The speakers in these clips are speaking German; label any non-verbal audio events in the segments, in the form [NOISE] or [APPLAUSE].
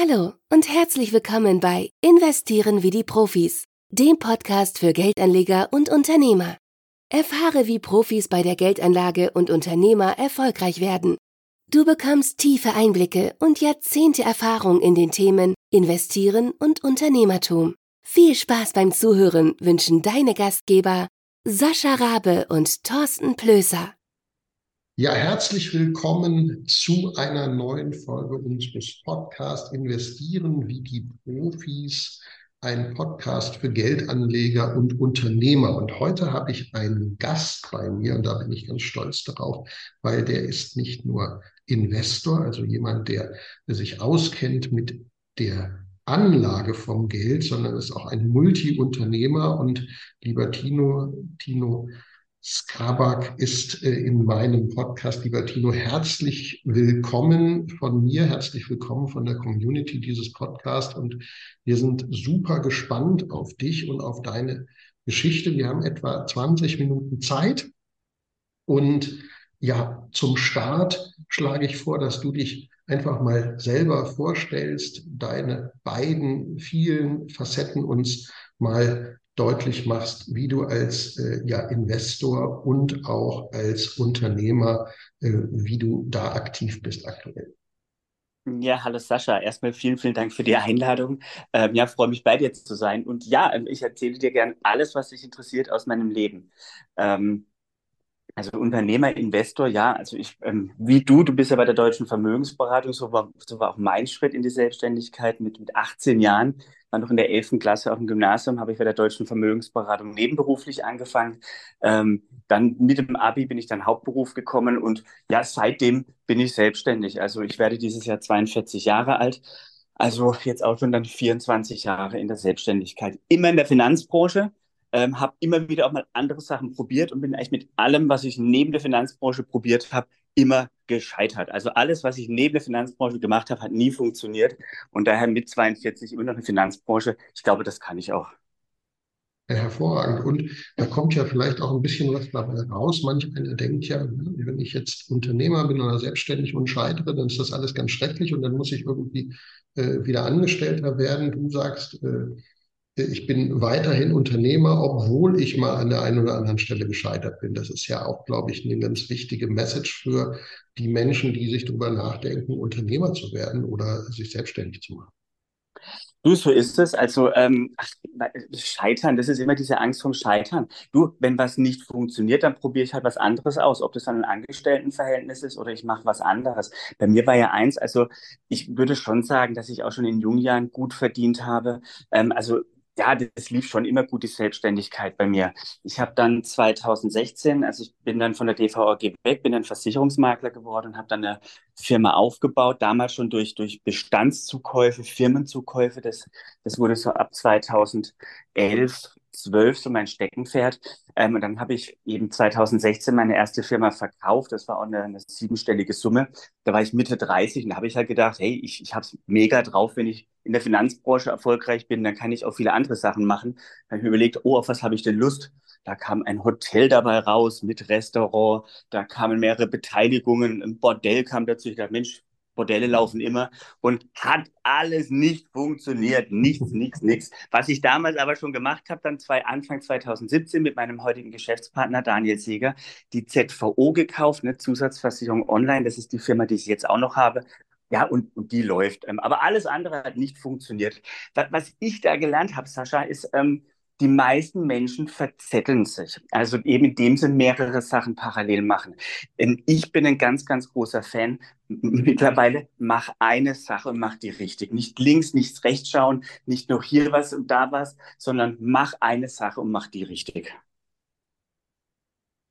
Hallo und herzlich willkommen bei Investieren wie die Profis, dem Podcast für Geldanleger und Unternehmer. Erfahre, wie Profis bei der Geldanlage und Unternehmer erfolgreich werden. Du bekommst tiefe Einblicke und Jahrzehnte Erfahrung in den Themen Investieren und Unternehmertum. Viel Spaß beim Zuhören wünschen deine Gastgeber Sascha Rabe und Thorsten Plöser. Ja, herzlich willkommen zu einer neuen Folge unseres Podcasts Investieren wie die Profis, ein Podcast für Geldanleger und Unternehmer. Und heute habe ich einen Gast bei mir und da bin ich ganz stolz darauf, weil der ist nicht nur Investor, also jemand, der, sich auskennt mit der Anlage vom Geld, sondern ist auch ein Multi-Unternehmer. Und lieber Tino, Tino, Skabak ist äh, in meinem Podcast, lieber Tino, herzlich willkommen von mir, herzlich willkommen von der Community dieses Podcasts und wir sind super gespannt auf dich und auf deine Geschichte. Wir haben etwa 20 Minuten Zeit und ja, zum Start schlage ich vor, dass du dich einfach mal selber vorstellst, deine beiden vielen Facetten uns mal deutlich machst, wie du als äh, ja, Investor und auch als Unternehmer, äh, wie du da aktiv bist aktuell. Ja, hallo Sascha. Erstmal vielen, vielen Dank für die Einladung. Ähm, ja, freue mich bei dir zu sein. Und ja, ähm, ich erzähle dir gern alles, was dich interessiert aus meinem Leben. Ähm, also Unternehmer, Investor, ja, also ich, ähm, wie du, du bist ja bei der Deutschen Vermögensberatung, so war, so war auch mein Schritt in die Selbstständigkeit mit, mit 18 Jahren war noch in der 11. Klasse auf dem Gymnasium, habe ich bei der Deutschen Vermögensberatung nebenberuflich angefangen. Ähm, dann mit dem Abi bin ich dann Hauptberuf gekommen und ja, seitdem bin ich selbstständig. Also ich werde dieses Jahr 42 Jahre alt. Also jetzt auch schon dann 24 Jahre in der Selbstständigkeit. Immer in der Finanzbranche, ähm, habe immer wieder auch mal andere Sachen probiert und bin eigentlich mit allem, was ich neben der Finanzbranche probiert habe, immer gescheitert. Also alles, was ich neben der Finanzbranche gemacht habe, hat nie funktioniert. Und daher mit 42 immer noch eine Finanzbranche. Ich glaube, das kann ich auch. Ja, hervorragend. Und da kommt ja vielleicht auch ein bisschen was dabei raus. Manch einer denkt ja, wenn ich jetzt Unternehmer bin oder selbstständig und scheitere, dann ist das alles ganz schrecklich und dann muss ich irgendwie äh, wieder Angestellter werden. Du sagst, äh, ich bin weiterhin Unternehmer, obwohl ich mal an der einen oder anderen Stelle gescheitert bin. Das ist ja auch, glaube ich, eine ganz wichtige Message für die Menschen, die sich darüber nachdenken, Unternehmer zu werden oder sich selbstständig zu machen. Du, so ist es. Also ähm, ach, Scheitern, das ist immer diese Angst vom Scheitern. Du, wenn was nicht funktioniert, dann probiere ich halt was anderes aus, ob das dann ein Angestelltenverhältnis ist oder ich mache was anderes. Bei mir war ja eins, also ich würde schon sagen, dass ich auch schon in jungen Jahren gut verdient habe. Ähm, also ja, das lief schon immer gut, die Selbstständigkeit bei mir. Ich habe dann 2016, also ich bin dann von der DVAG weg, bin dann Versicherungsmakler geworden und habe dann eine Firma aufgebaut, damals schon durch, durch Bestandszukäufe, Firmenzukäufe. Das, das wurde so ab 2011, 12 so mein Steckenpferd. Ähm, und dann habe ich eben 2016 meine erste Firma verkauft. Das war auch eine, eine siebenstellige Summe. Da war ich Mitte 30 und da habe ich halt gedacht, hey, ich, ich habe es mega drauf, wenn ich in der Finanzbranche erfolgreich bin, dann kann ich auch viele andere Sachen machen. Da habe ich mir überlegt, oh, auf was habe ich denn Lust? Da kam ein Hotel dabei raus mit Restaurant, da kamen mehrere Beteiligungen, ein Bordell kam dazu. Ich dachte, Mensch, Bordelle laufen immer und hat alles nicht funktioniert. Nichts, nichts, nichts. Was ich damals aber schon gemacht habe, dann zwei, Anfang 2017 mit meinem heutigen Geschäftspartner Daniel Seeger, die ZVO gekauft, eine Zusatzversicherung online. Das ist die Firma, die ich jetzt auch noch habe. Ja, und, und die läuft. Ähm, aber alles andere hat nicht funktioniert. Was, was ich da gelernt habe, Sascha, ist, ähm, die meisten Menschen verzetteln sich. Also eben in dem Sinn mehrere Sachen parallel machen. Denn ich bin ein ganz, ganz großer Fan. Mittlerweile mach eine Sache und mach die richtig. Nicht links, nicht rechts schauen, nicht nur hier was und da was, sondern mach eine Sache und mach die richtig.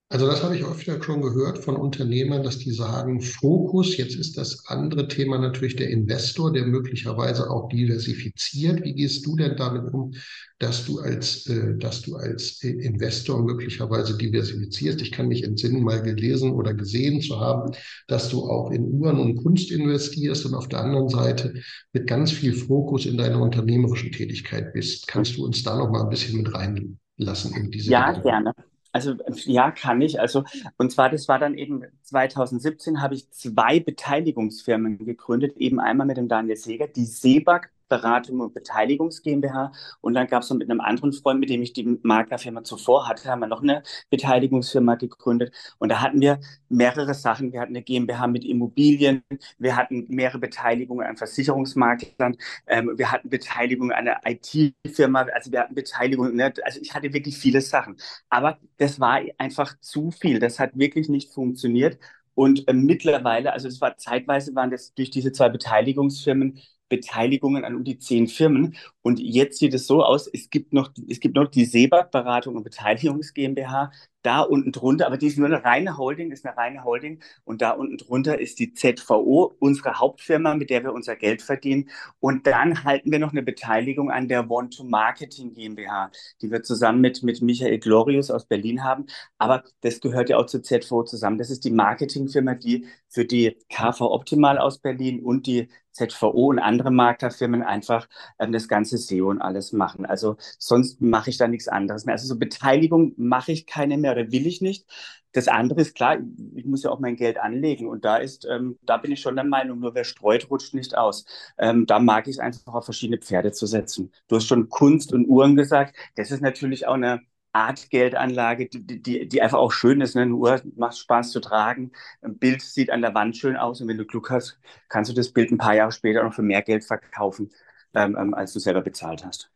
Also das habe ich öfter schon gehört von Unternehmern, dass die sagen, Fokus, jetzt ist das andere Thema natürlich der Investor, der möglicherweise auch diversifiziert. Wie gehst du denn damit um, dass du als, äh, dass du als Investor möglicherweise diversifizierst? Ich kann mich entsinnen, mal gelesen oder gesehen zu haben, dass du auch in Uhren und Kunst investierst und auf der anderen Seite mit ganz viel Fokus in deiner unternehmerischen Tätigkeit bist. Kannst du uns da noch mal ein bisschen mit reinlassen in diese? Ja, Dinge? gerne. Also ja, kann ich. Also und zwar, das war dann eben 2017 habe ich zwei Beteiligungsfirmen gegründet, eben einmal mit dem Daniel Seeger, die Seebag Beratung und Beteiligungs GmbH. Und dann gab es noch mit einem anderen Freund, mit dem ich die Maklerfirma zuvor hatte, haben wir noch eine Beteiligungsfirma gegründet. Und da hatten wir mehrere Sachen. Wir hatten eine GmbH mit Immobilien, wir hatten mehrere Beteiligungen an Versicherungsmaklern, ähm, wir hatten Beteiligung an einer IT-Firma, also wir hatten Beteiligung, ne? also ich hatte wirklich viele Sachen. Aber das war einfach zu viel. Das hat wirklich nicht funktioniert. Und äh, mittlerweile, also es war zeitweise waren das durch diese zwei Beteiligungsfirmen Beteiligungen an um die zehn Firmen. Und jetzt sieht es so aus, es gibt noch, es gibt noch die Sebag Beratung und Beteiligungs GmbH, da unten drunter, aber die ist nur eine reine Holding, ist eine reine Holding. Und da unten drunter ist die ZVO, unsere Hauptfirma, mit der wir unser Geld verdienen. Und dann halten wir noch eine Beteiligung an der One-to-Marketing GmbH, die wir zusammen mit, mit Michael Glorius aus Berlin haben. Aber das gehört ja auch zur ZVO zusammen. Das ist die Marketingfirma, die für die KV Optimal aus Berlin und die ZVO und andere Maklerfirmen einfach ähm, das ganze SEO und alles machen. Also sonst mache ich da nichts anderes mehr. Also so Beteiligung mache ich keine mehr oder will ich nicht. Das andere ist klar, ich muss ja auch mein Geld anlegen und da ist, ähm, da bin ich schon der Meinung, nur wer streut, rutscht nicht aus. Ähm, da mag ich es einfach auf verschiedene Pferde zu setzen. Du hast schon Kunst und Uhren gesagt. Das ist natürlich auch eine Art Geldanlage, die, die, die einfach auch schön ist. Ne? Eine Uhr macht Spaß zu tragen. Ein Bild sieht an der Wand schön aus und wenn du Glück hast, kannst du das Bild ein paar Jahre später noch für mehr Geld verkaufen, ähm, ähm als du selber bezahlt hast.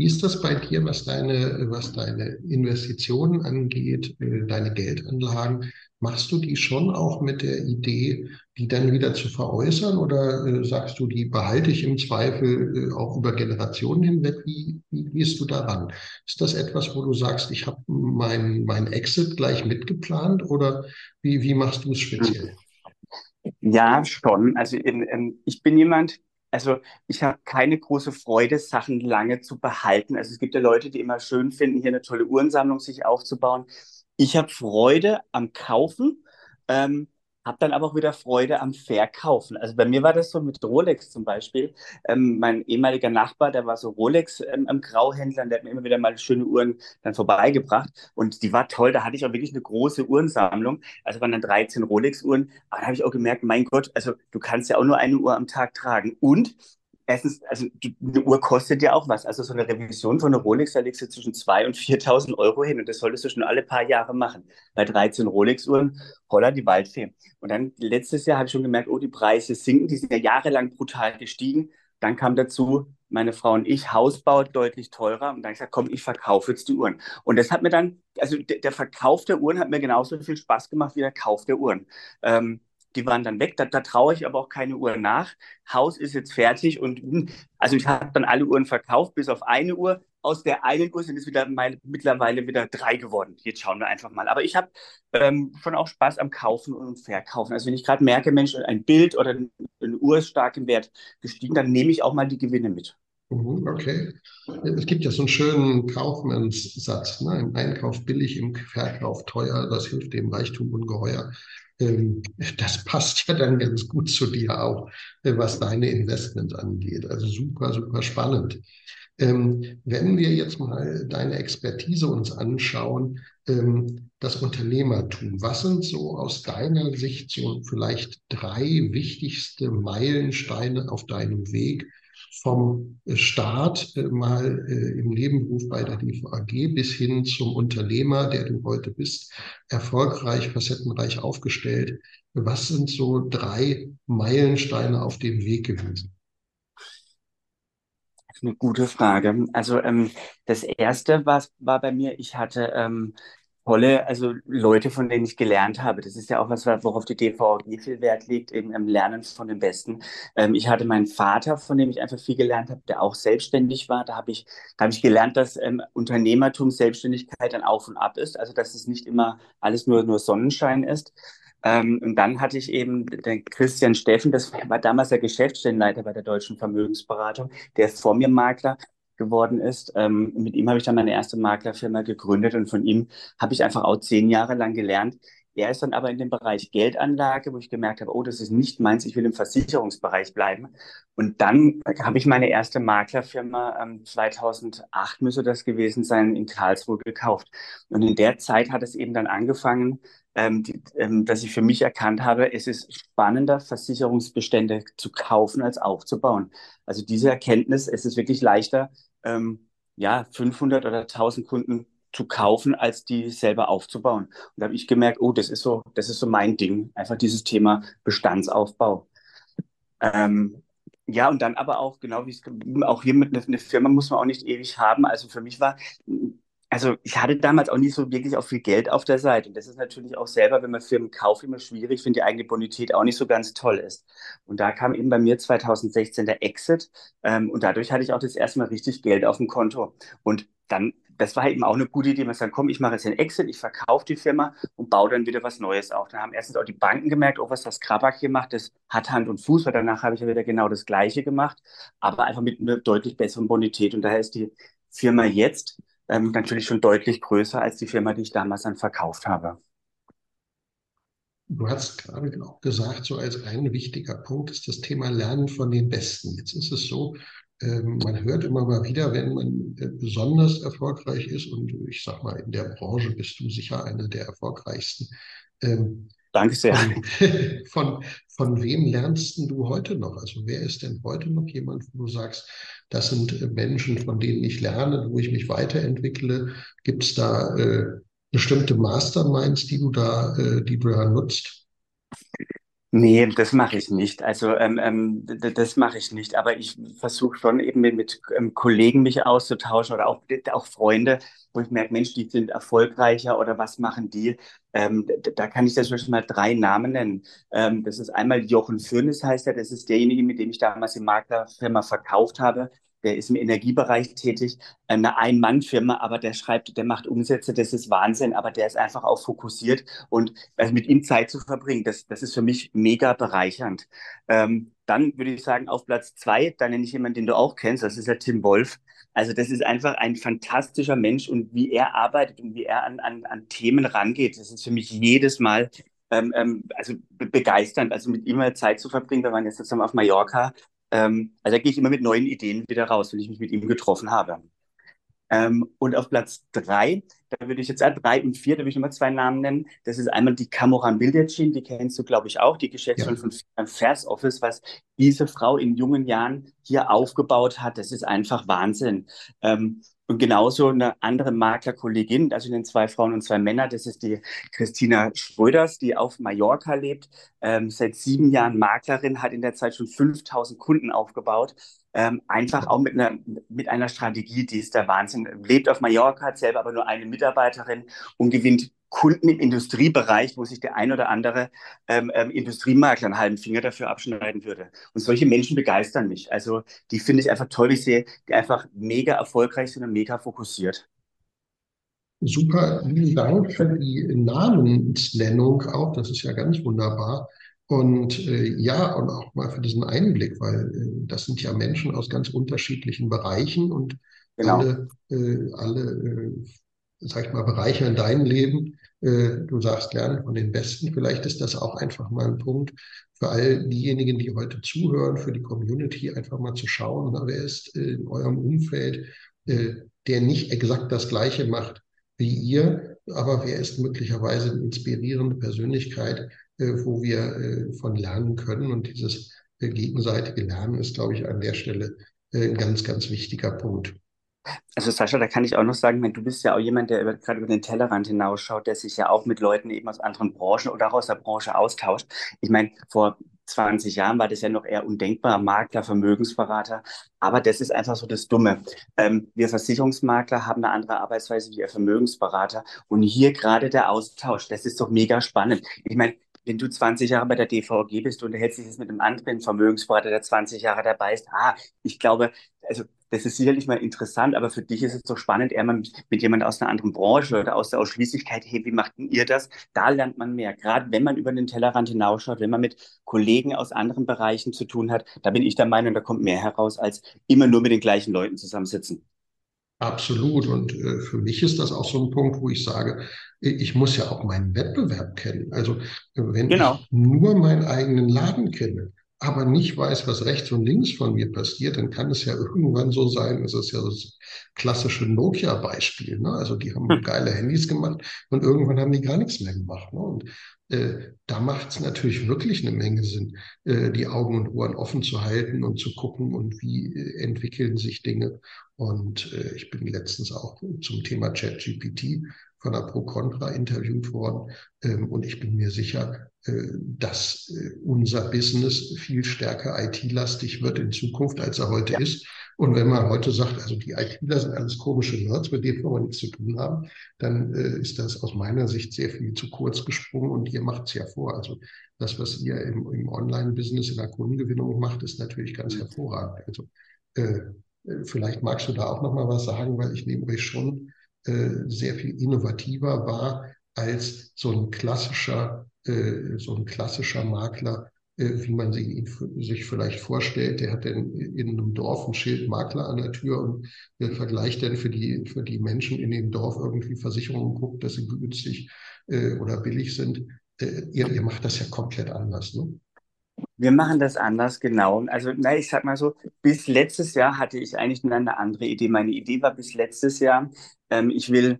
Wie ist das bei dir, was deine, was deine Investitionen angeht, äh, deine Geldanlagen? Machst du die schon auch mit der Idee, die dann wieder zu veräußern oder äh, sagst du, die behalte ich im Zweifel äh, auch über Generationen hinweg? Wie, wie gehst du daran? Ist das etwas, wo du sagst, ich habe mein, mein Exit gleich mitgeplant oder wie, wie machst du es speziell? Ja, schon. Also in, in, ich bin jemand, also ich habe keine große Freude, Sachen lange zu behalten. Also es gibt ja Leute, die immer schön finden, hier eine tolle Uhrensammlung sich aufzubauen. Ich habe Freude am Kaufen. Ähm, habe dann aber auch wieder Freude am Verkaufen. Also bei mir war das so mit Rolex zum Beispiel. Ähm, mein ehemaliger Nachbar, der war so Rolex ähm, am Grauhändler, der hat mir immer wieder mal schöne Uhren dann vorbeigebracht und die war toll. Da hatte ich auch wirklich eine große Uhrensammlung. Also waren dann 13 Rolex-Uhren. Aber da habe ich auch gemerkt, mein Gott, also du kannst ja auch nur eine Uhr am Tag tragen. Und erstens, also eine Uhr kostet ja auch was. Also so eine Revision von einer Rolex, da legst du zwischen 2.000 und [LAUGHS] 4.000 Euro hin und das solltest du schon alle paar Jahre machen. Bei 13 Rolex-Uhren, holla die Waldfee. Und dann letztes Jahr habe ich schon gemerkt, oh, die Preise sinken, die sind ja jahrelang brutal gestiegen. Dann kam dazu, meine Frau und ich, Hausbau deutlich teurer. Und dann habe ich gesagt, komm, ich verkaufe jetzt die Uhren. Und das hat mir dann, also der, Verkauf der Uhren hat mir genauso viel Spaß gemacht wie der Kauf der Uhren. Ähm, die waren dann weg. Da, da traue ich aber auch keine Uhr nach. Haus ist jetzt fertig und hm, also ich habe dann alle Uhren verkauft, bis auf eine Uhr. Aus der einen Uhr sind es wieder meine, mittlerweile wieder drei geworden. Jetzt schauen wir einfach mal. Aber ich habe ähm, schon auch Spaß am Kaufen und Verkaufen. Also wenn ich gerade merke, Mensch, ein Bild oder eine Uhr ist stark im Wert gestiegen, dann nehme ich auch mal die Gewinne mit. Mhm, okay. Es gibt ja so einen schönen Kaufmannssatz, ne? im Einkauf billig, im Verkauf teuer, das hilft dem Reichtum ungeheuer. Ähm, das passt ja dann ganz gut zu dir auch, äh, was deine Investments angeht. Also super, super spannend. Ähm, wenn wir jetzt mal deine Expertise uns anschauen, ähm, das Unternehmertum, was sind so aus deiner Sicht so vielleicht drei wichtigste Meilensteine auf deinem Weg, vom Start äh, mal äh, im Nebenberuf bei der DVAG bis hin zum Unternehmer, der du heute bist, erfolgreich, facettenreich aufgestellt. Was sind so drei Meilensteine auf dem Weg gewesen? Eine gute Frage. Also ähm, das erste war, war bei mir, ich hatte ähm, tolle, also Leute, von denen ich gelernt habe. Das ist ja auch was, worauf die DVG viel Wert legt, eben im Lernen von den Besten. Ähm, ich hatte meinen Vater, von dem ich einfach viel gelernt habe, der auch selbstständig war. Da habe ich, da habe ich gelernt, dass ähm, Unternehmertum, Selbstständigkeit ein Auf und Ab ist. Also, dass es nicht immer alles nur, nur Sonnenschein ist. Ähm, und dann hatte ich eben den Christian Steffen, das war damals der Geschäftsstellenleiter bei der Deutschen Vermögensberatung, der ist vor mir Makler geworden ist. Ähm, mit ihm habe ich dann meine erste Maklerfirma gegründet und von ihm habe ich einfach auch zehn Jahre lang gelernt. er ist dann aber in dem Bereich Geldanlage, wo ich gemerkt habe, oh, das ist nicht meins, ich will im Versicherungsbereich bleiben. Und dann habe ich meine erste Maklerfirma, ähm, 2008 müsste das gewesen sein, in Karlsruhe gekauft. Und in der Zeit hat es eben dann angefangen, ähm, die, ähm, dass ich für mich erkannt habe, es ist spannender, Versicherungsbestände zu kaufen als aufzubauen. Also diese Erkenntnis, es ist wirklich leichter, ähm, ja, 500 oder 1000 Kunden zu kaufen, als die selber aufzubauen. Und da habe ich gemerkt, oh, das ist so, das ist so mein Ding, einfach dieses Thema Bestandsaufbau. Ähm, ja, und dann aber auch, genau wie es auch hier mit einer Firma muss man auch nicht ewig haben. Also für mich war also ich hatte damals auch nicht so wirklich auch viel Geld auf der Seite. Und das ist natürlich auch selber, wenn man Firmen kauft, immer schwierig, wenn die eigene Bonität auch nicht so ganz toll ist. Und da kam eben bei mir 2016 der Exit. Ähm, und dadurch hatte ich auch das erste Mal richtig Geld auf dem Konto. Und dann, das war eben auch eine gute Idee, man sagt, komm, ich mache jetzt den Exit, ich verkaufe die Firma und baue dann wieder was Neues auf. Dann haben erstens auch die Banken gemerkt, oh, was das Krabak hier macht, das hat Hand und Fuß, weil danach habe ich ja wieder genau das Gleiche gemacht, aber einfach mit einer deutlich besseren Bonität. Und daher ist die Firma jetzt ähm, natürlich schon deutlich größer als die Firma, die ich damals dann verkauft habe. Du hast gerade auch gesagt, so als ein wichtiger Punkt ist das Thema Lernen von den Besten. Jetzt ist es so, ähm, man hört immer mal wieder, wenn man äh, besonders erfolgreich ist, und ich sag mal, in der Branche bist du sicher einer der erfolgreichsten. Danke sehr. Von, [LAUGHS] von, von wem lernst du heute noch? Also wer ist denn heute noch jemand, wo du sagst, das sind äh, Menschen, von denen ich lerne, wo ich mich weiterentwickle? Gibt es da äh, bestimmte Masterminds, die du da, äh, die du da nutzt? Nee, das mache ich nicht. Also ähm, ähm, das mache ich nicht. Aber ich versuche schon eben mit, mit ähm, Kollegen mich auszutauschen oder auch, auch Freunde, wo ich merke, Mensch, die sind erfolgreicher oder was machen die? Ähm, da kann ich schon mal drei Namen nennen. Ähm, das ist einmal Jochen Fürnes heißt er, das ist derjenige, mit dem ich damals die Maklerfirma verkauft habe der ist im Energiebereich tätig, eine Ein-Mann-Firma, aber der schreibt, der macht Umsätze, das ist Wahnsinn, aber der ist einfach auch fokussiert und also mit ihm Zeit zu verbringen, das, das ist für mich mega bereichernd. Ähm, dann würde ich sagen, auf Platz zwei, da nenne ich jemanden, den du auch kennst, das ist der Tim Wolf. Also das ist einfach ein fantastischer Mensch und wie er arbeitet und wie er an, an, an Themen rangeht, das ist für mich jedes Mal ähm, ähm, also begeisternd, also mit ihm mal Zeit zu verbringen. Wir waren jetzt zusammen auf Mallorca ähm, also da gehe ich immer mit neuen Ideen wieder raus, wenn ich mich mit ihm getroffen habe. Ähm, und auf Platz drei, da würde ich jetzt äh, drei und vier, da würde ich nochmal zwei Namen nennen. Das ist einmal die Kamoran Bildetschin, die kennst du, glaube ich, auch, die Geschäftsführerin ja. von Vers Office, was diese Frau in jungen Jahren hier aufgebaut hat. Das ist einfach Wahnsinn. Ähm, und genauso eine andere Maklerkollegin, also in zwei Frauen und zwei Männer, das ist die Christina Schröders, die auf Mallorca lebt, ähm, seit sieben Jahren Maklerin, hat in der Zeit schon 5000 Kunden aufgebaut. Ähm, einfach auch mit einer, mit einer Strategie, die ist der Wahnsinn. Lebt auf Mallorca, hat selber aber nur eine Mitarbeiterin und gewinnt Kunden im Industriebereich, wo sich der ein oder andere ähm, ähm, Industriemakler einen halben Finger dafür abschneiden würde. Und solche Menschen begeistern mich. Also die finde ich einfach toll, wie ich sehe, die einfach mega erfolgreich sind und mega fokussiert. Super, vielen Dank für die Namensnennung auch. Das ist ja ganz wunderbar. Und äh, ja, und auch mal für diesen Einblick, weil äh, das sind ja Menschen aus ganz unterschiedlichen Bereichen und genau. alle, äh, alle äh, sag ich mal, bereichern dein Leben. Äh, du sagst, lernen von den Besten. Vielleicht ist das auch einfach mal ein Punkt für all diejenigen, die heute zuhören, für die Community, einfach mal zu schauen, wer ist in eurem Umfeld, äh, der nicht exakt das Gleiche macht wie ihr, aber wer ist möglicherweise eine inspirierende Persönlichkeit, äh, wo wir von lernen können. Und dieses gegenseitige Lernen ist, glaube ich, an der Stelle ein ganz, ganz wichtiger Punkt. Also Sascha, da kann ich auch noch sagen, wenn du bist ja auch jemand, der über, gerade über den Tellerrand hinausschaut, der sich ja auch mit Leuten eben aus anderen Branchen oder auch aus der Branche austauscht. Ich meine, vor 20 Jahren war das ja noch eher undenkbar, Makler, Vermögensberater. Aber das ist einfach so das Dumme. Ähm, wir Versicherungsmakler haben eine andere Arbeitsweise wie der Vermögensberater. Und hier gerade der Austausch, das ist doch mega spannend. Ich meine, wenn du 20 Jahre bei der DVG bist und du hältst dich jetzt mit einem anderen Vermögensberater, der 20 Jahre dabei ist, ah, ich glaube, also das ist sicherlich mal interessant, aber für dich ist es so spannend, eher mal mit, mit jemand aus einer anderen Branche oder aus der Ausschließlichkeit, hey, wie macht ihr das? Da lernt man mehr. Gerade wenn man über den Tellerrand hinausschaut, wenn man mit Kollegen aus anderen Bereichen zu tun hat, da bin ich der Meinung, da kommt mehr heraus, als immer nur mit den gleichen Leuten zusammensitzen. Absolut. Und äh, für mich ist das auch so ein Punkt, wo ich sage, ich muss ja auch meinen Wettbewerb kennen. Also wenn genau. ich nur meinen eigenen Laden kenne, aber nicht weiß, was rechts und links von mir passiert, dann kann es ja irgendwann so sein, es ist ja das klassische Nokia-Beispiel. Ne? Also die haben hm. geile Handys gemacht und irgendwann haben die gar nichts mehr gemacht. Ne? Und äh, da macht es natürlich wirklich eine Menge Sinn, äh, die Augen und Ohren offen zu halten und zu gucken und wie äh, entwickeln sich Dinge. Und äh, ich bin letztens auch zum Thema ChatGPT von der Pro-Contra interviewt worden. Ähm, und ich bin mir sicher, dass äh, unser Business viel stärker IT-lastig wird in Zukunft, als er heute ja. ist. Und wenn man heute sagt, also die ITler sind alles komische Nerds, mit denen wir nichts zu tun haben, dann äh, ist das aus meiner Sicht sehr viel zu kurz gesprungen und ihr macht es ja vor. Also das, was ihr im, im Online-Business in der Kundengewinnung macht, ist natürlich ganz mhm. hervorragend. Also äh, vielleicht magst du da auch noch mal was sagen, weil ich nehme euch schon äh, sehr viel innovativer war als so ein klassischer, äh, so ein klassischer Makler, äh, wie man sich, sich vielleicht vorstellt. Der hat dann in einem Dorf ein Schild Makler an der Tür und äh, vergleicht dann für die, für die Menschen in dem Dorf irgendwie Versicherungen, guckt, dass sie günstig äh, oder billig sind. Äh, ihr, ihr macht das ja komplett anders, ne? Wir machen das anders, genau. Also, na, ich sag mal so, bis letztes Jahr hatte ich eigentlich eine andere Idee. Meine Idee war bis letztes Jahr, ähm, ich will äh,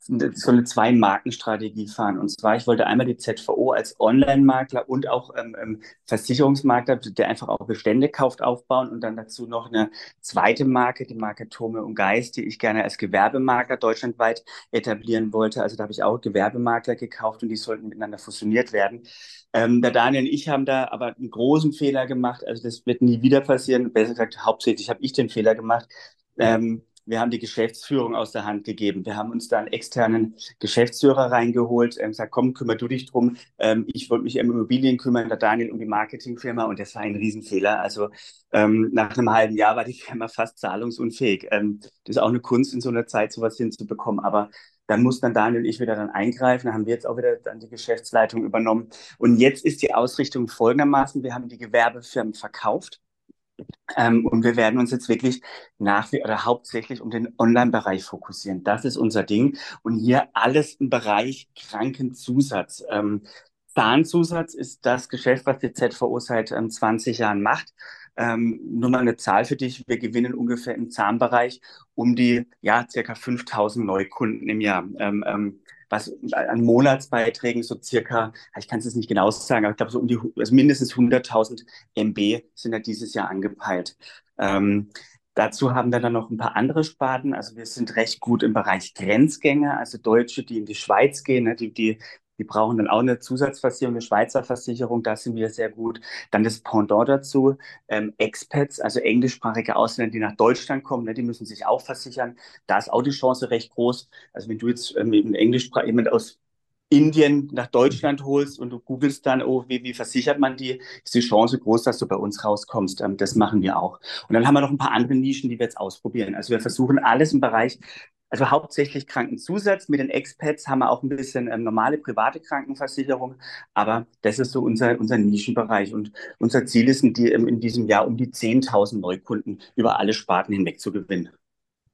so eine Zwei-Marken-Strategie fahren. Und zwar, ich wollte einmal die ZVO als Online-Makler und auch ähm, ähm, Versicherungsmakler, der einfach auch Bestände kauft, aufbauen und dann dazu noch eine zweite Marke, die Marke Tome und Geist, die ich gerne als Gewerbemakler deutschlandweit etablieren wollte. Also da habe ich auch Gewerbemakler gekauft und die sollten miteinander fusioniert werden. Ähm, der Daniel und ich haben da aber einen großen Fehler gemacht. Also das wird nie wieder passieren. Besser gesagt, hauptsächlich habe ich den Fehler gemacht. Ähm, wir haben die Geschäftsführung aus der Hand gegeben. Wir haben uns da einen externen Geschäftsführer reingeholt, ähm, gesagt, komm, kümmer du dich drum. Ähm, ich wollte mich um Immobilien kümmern, der Daniel um die Marketingfirma und das war ein Riesenfehler. Also ähm, nach einem halben Jahr war die Firma fast zahlungsunfähig. Ähm, das ist auch eine Kunst, in so einer Zeit sowas hinzubekommen. Aber dann muss dann Daniel und ich wieder dann eingreifen. Dann haben wir jetzt auch wieder dann die Geschäftsleitung übernommen. Und jetzt ist die Ausrichtung folgendermaßen. Wir haben die Gewerbefirmen verkauft. Ähm, und wir werden uns jetzt wirklich nach wie oder hauptsächlich um den Online-Bereich fokussieren. Das ist unser Ding. Und hier alles im Bereich Krankenzusatz. Ähm, Zahnzusatz ist das Geschäft, was die ZVO seit ähm, 20 Jahren macht. Ähm, nur mal eine Zahl für dich. Wir gewinnen ungefähr im Zahnbereich um die, ja, circa 5000 Neukunden im Jahr. Ähm, ähm, was an Monatsbeiträgen so circa, ich kann es jetzt nicht genau sagen, aber ich glaube so um die, also mindestens 100.000 MB sind ja dieses Jahr angepeilt. Ähm, Dazu haben wir dann noch ein paar andere Sparten. Also wir sind recht gut im Bereich Grenzgänger, also Deutsche, die in die Schweiz gehen, ne, die, die die brauchen dann auch eine Zusatzversicherung, eine Schweizer Versicherung, da sind wir sehr gut. Dann das Pendant dazu, ähm, Expats, also englischsprachige Ausländer, die nach Deutschland kommen, ne, die müssen sich auch versichern. Da ist auch die Chance recht groß. Also wenn du jetzt ähm, jemand aus Indien nach Deutschland holst und du googelst dann, oh, wie, wie versichert man die, ist die Chance groß, dass du bei uns rauskommst. Ähm, das machen wir auch. Und dann haben wir noch ein paar andere Nischen, die wir jetzt ausprobieren. Also wir versuchen alles im Bereich also hauptsächlich Krankenzusatz. Mit den Expats haben wir auch ein bisschen ähm, normale private Krankenversicherung, aber das ist so unser, unser Nischenbereich. Und unser Ziel ist in, die, ähm, in diesem Jahr um die 10.000 Neukunden über alle Sparten hinweg zu gewinnen.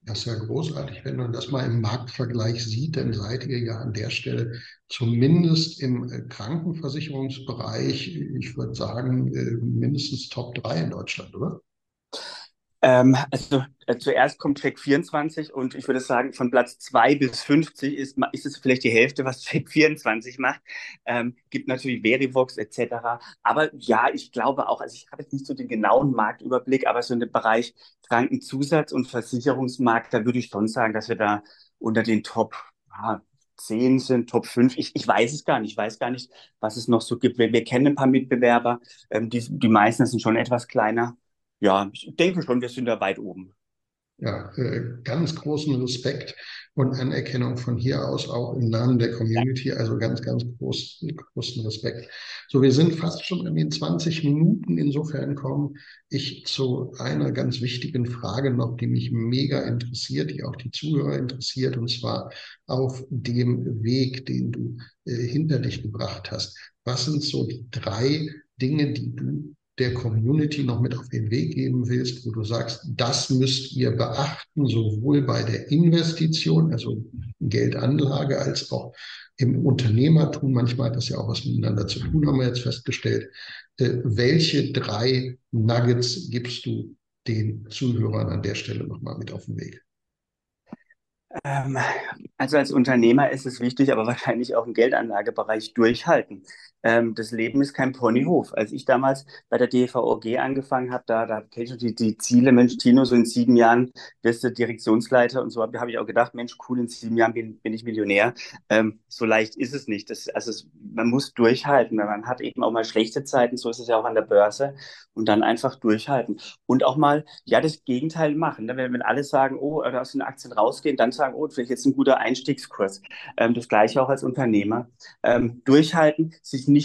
Das ist ja großartig, wenn man das mal im Marktvergleich sieht, dann seid ihr ja an der Stelle zumindest im äh, Krankenversicherungsbereich, ich würde sagen, äh, mindestens Top 3 in Deutschland, oder? Ähm, also äh, zuerst kommt Check 24 und ich würde sagen, von Platz 2 bis 50 ist, ist es vielleicht die Hälfte, was Check 24 macht. Ähm, gibt natürlich Verivox etc. Aber ja, ich glaube auch, also ich habe jetzt nicht so den genauen Marktüberblick, aber so in dem Bereich Krankenzusatz und Versicherungsmarkt, da würde ich schon sagen, dass wir da unter den Top ja, 10 sind, Top 5. Ich, ich weiß es gar nicht. Ich weiß gar nicht, was es noch so gibt. Wir, wir kennen ein paar Mitbewerber. Ähm, die, die meisten sind schon etwas kleiner ja, ich denke schon, wir sind da weit oben. Ja, äh, ganz großen Respekt und Anerkennung von hier aus auch im Namen der Community. Also ganz, ganz groß, großen Respekt. So, wir sind fast schon in den 20 Minuten. Insofern komme ich zu einer ganz wichtigen Frage noch, die mich mega interessiert, die auch die Zuhörer interessiert, und zwar auf dem Weg, den du äh, hinter dich gebracht hast. Was sind so die drei Dinge, die du der Community noch mit auf den Weg geben willst, wo du sagst, das müsst ihr beachten, sowohl bei der Investition, also Geldanlage, als auch im Unternehmertum. Manchmal hat das ja auch was miteinander zu tun, haben wir jetzt festgestellt. Äh, welche drei Nuggets gibst du den Zuhörern an der Stelle nochmal mit auf den Weg? Ähm, also als Unternehmer ist es wichtig, aber wahrscheinlich auch im Geldanlagebereich durchhalten. Ähm, das Leben ist kein Ponyhof. Als ich damals bei der DVOG angefangen habe, da, da kenne ich die, die Ziele, Mensch, Tino, so in sieben Jahren wirst du Direktionsleiter und so, habe hab ich auch gedacht, Mensch, cool, in sieben Jahren bin, bin ich Millionär. Ähm, so leicht ist es nicht. Das, also es, man muss durchhalten. Man hat eben auch mal schlechte Zeiten, so ist es ja auch an der Börse, und dann einfach durchhalten. Und auch mal, ja, das Gegenteil machen. Ne? Wenn, wenn alle sagen, oh, aus den Aktien rausgehen, dann sagen, oh, vielleicht jetzt ein guter Einstiegskurs. Ähm, das gleiche auch als Unternehmer. Ähm, durchhalten, sich nicht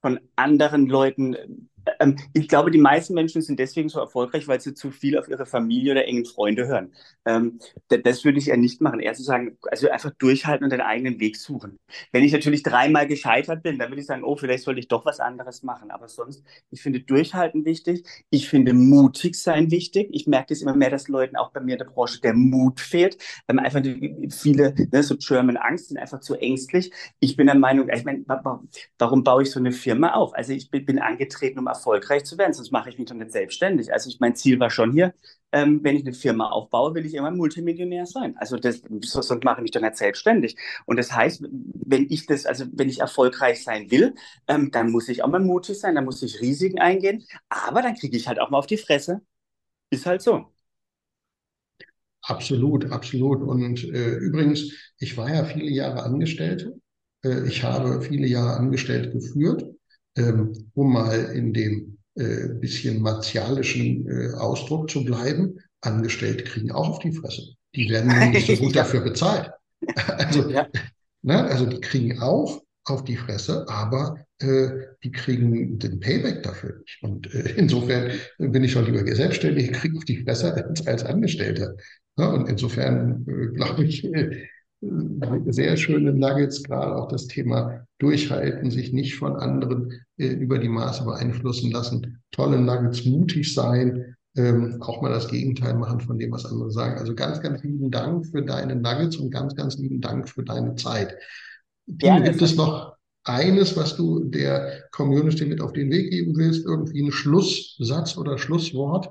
von anderen Leuten ähm, ich glaube, die meisten Menschen sind deswegen so erfolgreich, weil sie zu viel auf ihre Familie oder engen Freunde hören. Ähm, das würde ich eher nicht machen. Eher zu sagen, also einfach durchhalten und den eigenen Weg suchen. Wenn ich natürlich dreimal gescheitert bin, dann würde ich sagen, oh, vielleicht sollte ich doch was anderes machen. Aber sonst, ich finde durchhalten wichtig. Ich finde mutig sein wichtig. Ich merke es immer mehr, dass Leuten auch bei mir in der Branche der Mut fehlt. Ähm, einfach die, viele, ne, so German Angst, sind einfach zu ängstlich. Ich bin der Meinung, ich meine, warum baue ich so eine Firma auf? Also ich bin, bin angetreten, um erfolgreich zu werden, sonst mache ich mich doch nicht selbstständig. Also ich, mein Ziel war schon hier, ähm, wenn ich eine Firma aufbaue, will ich irgendwann Multimillionär sein. Also das, sonst mache ich mich doch nicht selbstständig. Und das heißt, wenn ich das, also wenn ich erfolgreich sein will, ähm, dann muss ich auch mal mutig sein, dann muss ich Risiken eingehen, aber dann kriege ich halt auch mal auf die Fresse. Ist halt so. Absolut, absolut. Und äh, übrigens, ich war ja viele Jahre Angestellte. Äh, ich habe viele Jahre Angestellte geführt ähm, um mal in dem äh, bisschen martialischen äh, Ausdruck zu bleiben, Angestellte kriegen auch auf die Fresse. Die werden nicht so [LAUGHS] gut dafür bezahlt. [LAUGHS] Also, ja. ne, also die kriegen auch auf die Fresse, aber äh, die kriegen den Payback dafür nicht. Und äh, insofern bin ich schon lieber selbstständig, kriege auf die Fresse als, als Angestellter. Ja, und insofern äh, glaube ich, äh, sehr schöne Nuggets, gerade auch das Thema Durchhalten, sich nicht von anderen äh, über die Maße beeinflussen lassen. Tolle Nuggets, mutig sein, ähm, auch mal das Gegenteil machen von dem, was andere sagen. Also ganz, ganz lieben Dank für deine Nuggets und ganz, ganz lieben Dank für deine Zeit. Ja, gibt es noch eines, was du der Community mit auf den Weg geben willst? Irgendwie ein Schlusssatz oder Schlusswort?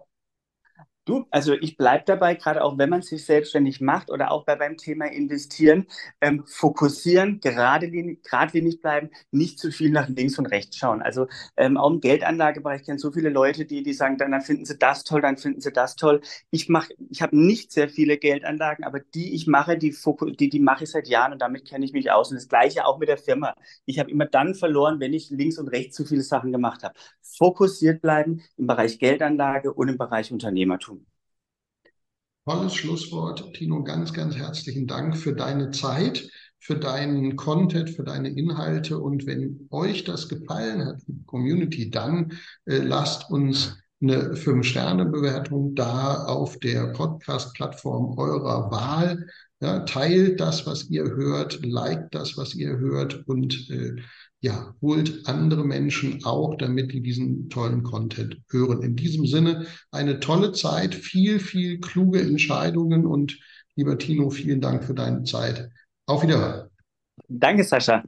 Du, also ich bleibe dabei, gerade auch wenn man sich selbstständig macht oder auch bei beim Thema investieren, ähm, fokussieren, geradlinig, geradlinig bleiben, nicht zu viel nach links und rechts schauen. Also ähm, auch im Geldanlagebereich kennen so viele Leute, die, die sagen, dann, dann finden sie das toll, dann finden sie das toll. Ich mache, ich habe nicht sehr viele Geldanlagen, aber die ich mache, die, die, die mache ich seit Jahren und damit kenne ich mich aus. Und das Gleiche auch mit der Firma. Ich habe immer dann verloren, wenn ich links und rechts zu viele Sachen gemacht habe. Fokussiert bleiben im Bereich Geldanlage und im Bereich Unternehmertum. Tolles Schlusswort, Tino. Ganz, ganz herzlichen Dank für deine Zeit, für deinen Content, für deine Inhalte. Und wenn euch das gefallen hat, Community, dann äh, lasst uns eine Fünf-Sterne-Bewertung da auf der Podcast-Plattform eurer Wahl. Ja, teilt das, was ihr hört, liked das, was ihr hört und äh, ja, holt andere Menschen auch, damit die diesen tollen Content hören. In diesem Sinne eine tolle Zeit, viel, viel kluge Entscheidungen und lieber Tino, vielen Dank für deine Zeit. Auf Wiederhören. Danke, Sascha.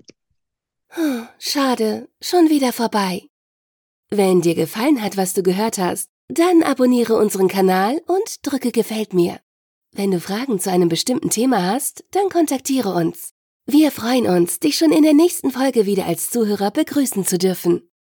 Schade, schon wieder vorbei. Wenn dir gefallen hat, was du gehört hast, dann abonniere unseren Kanal und drücke Gefällt mir. Wenn du Fragen zu einem bestimmten Thema hast, dann kontaktiere uns. Wir freuen uns, dich schon in der nächsten Folge wieder als Zuhörer begrüßen zu dürfen.